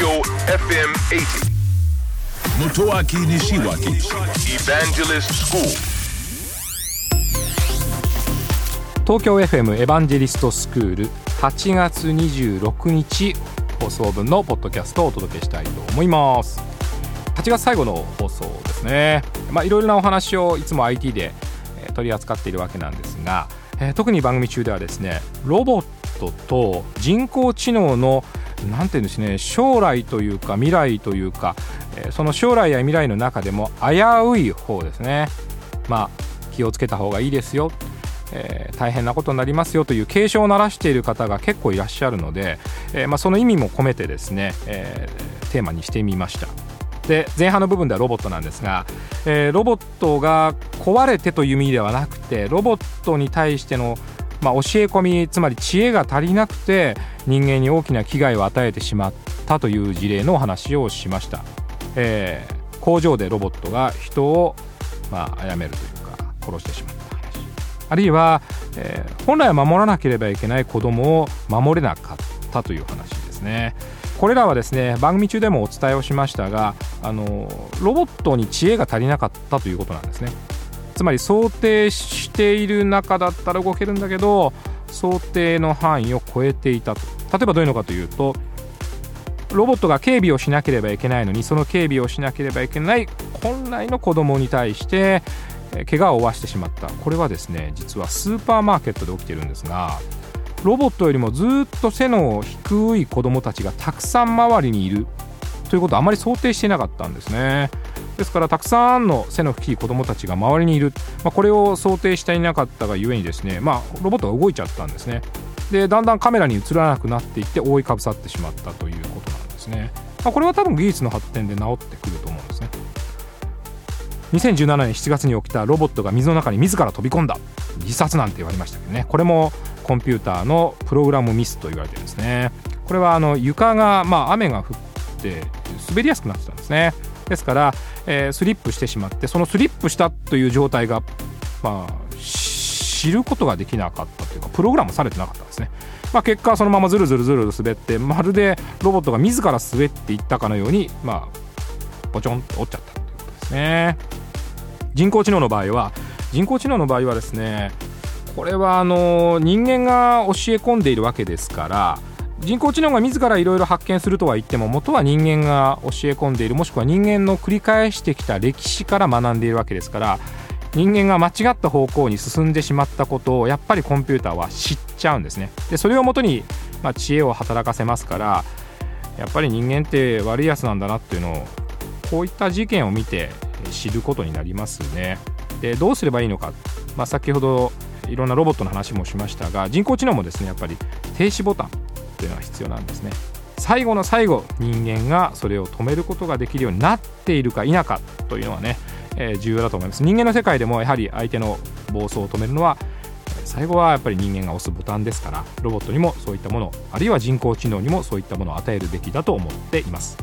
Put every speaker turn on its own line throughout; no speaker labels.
Tokyo FM 80.
Motoaki Nishiwaki
Evangelist School.
東京 FM エヴァンジェリストスクール8月26日放送分のポッドキャストをお届けしたいと思います8月最後の放送ですねまあいろいろなお話をいつも IT でえー取り扱っているわけなんですが、えー特に番組中ではですねロボットと人工知能のなんていうんですね将来というか未来というか、えその将来や未来の中でも危うい方ですね。まあ気をつけた方がいいですよ。えー大変なことになりますよという警鐘を鳴らしている方が結構いらっしゃるので、えーまあ、その意味も込めてですね、えーテーマにしてみました。で前半の部分ではロボットなんですが、えーロボットが壊れてという意味ではなくてロボットに対しての、まあ、教え込みつまり知恵が足りなくて人間に大きな危害を与えてしまったという事例のお話をしました、えー工場でロボットが人を、まあ、殺めるというか殺してしまった話あるいは、えー本来は守らなければいけない子供を守れなかったという話ですね。これらはですね番組中でもお伝えをしましたがあのロボットに知恵が足りなかったということなんですね。つまり想定している中だったら動けるんだけど想定の範囲を超えていたと。例えばどういうのかというとロボットが警備をしなければいけないのにその警備をしなければいけない本来の子供に対してえ怪我を負わしてしまった。これはですね実はスーパーマーケットで起きてるんですがロボットよりもずっと背の低い子供たちがたくさん周りにいるということをあまり想定してなかったんですね。ですからたくさんの背の低い子供たちが周りにいる、まあ、これを想定していなかったがゆえにですね、まあ、ロボットが動いちゃったんですね。でだんだんカメラに映らなくなっていって覆いかぶさってしまったということなんですね、まあ、これは多分技術の発展で治ってくると思うんですね。2017年7月に起きたロボットが水の中に自ら飛び込んだ。自殺なんて言われましたけどね。これもコンピューターのプログラムミスと言われてですね。これはあの床が、まあ、雨が降って滑りやすくなってたんですね。ですから、えースリップしてしまってそのスリップしたという状態が、まあ、知ることができなかったというかプログラムされてなかったんですね、まあ、結果そのままずるずるずる滑ってまるでロボットが自ら滑っていったかのように、まあ、ポチョンと折っちゃったということですね。人工知能の場合は人工知能の場合はですねこれはあの人間が教え込んでいるわけですから人工知能が自らいろいろ発見するとは言っても元は人間が教え込んでいるもしくは人間の繰り返してきた歴史から学んでいるわけですから人間が間違った方向に進んでしまったことをやっぱりコンピューターは知っちゃうんですね。でそれをもとに、まあ、知恵を働かせますからやっぱり人間って悪いやつなんだなっていうのをこういった事件を見て知ることになりますね。でどうすればいいのか、まあ、先ほどいろんなロボットの話もしましたが人工知能もですねやっぱり停止ボタン。というのが必要なんですね。最後の最後人間がそれを止めることができるようになっているか否かというのはね、えー重要だと思います。人間の世界でもやはり相手の暴走を止めるのは最後はやっぱり人間が押すボタンですからロボットにもそういったものあるいは人工知能にもそういったものを与えるべきだと思っています。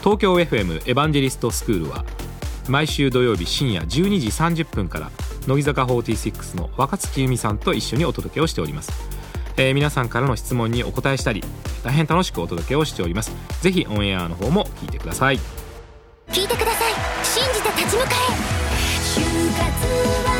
東京 FM エヴァンジェリストスクールは毎週土曜日深夜12時30分から乃木坂46の若月由美さんと一緒にお届けをしております、えー皆さんからの質問にお答えしたり大変楽しくお届けをしております。ぜひオンエアの方も聞いてください。
聞いてください。信じて立ち向かえ。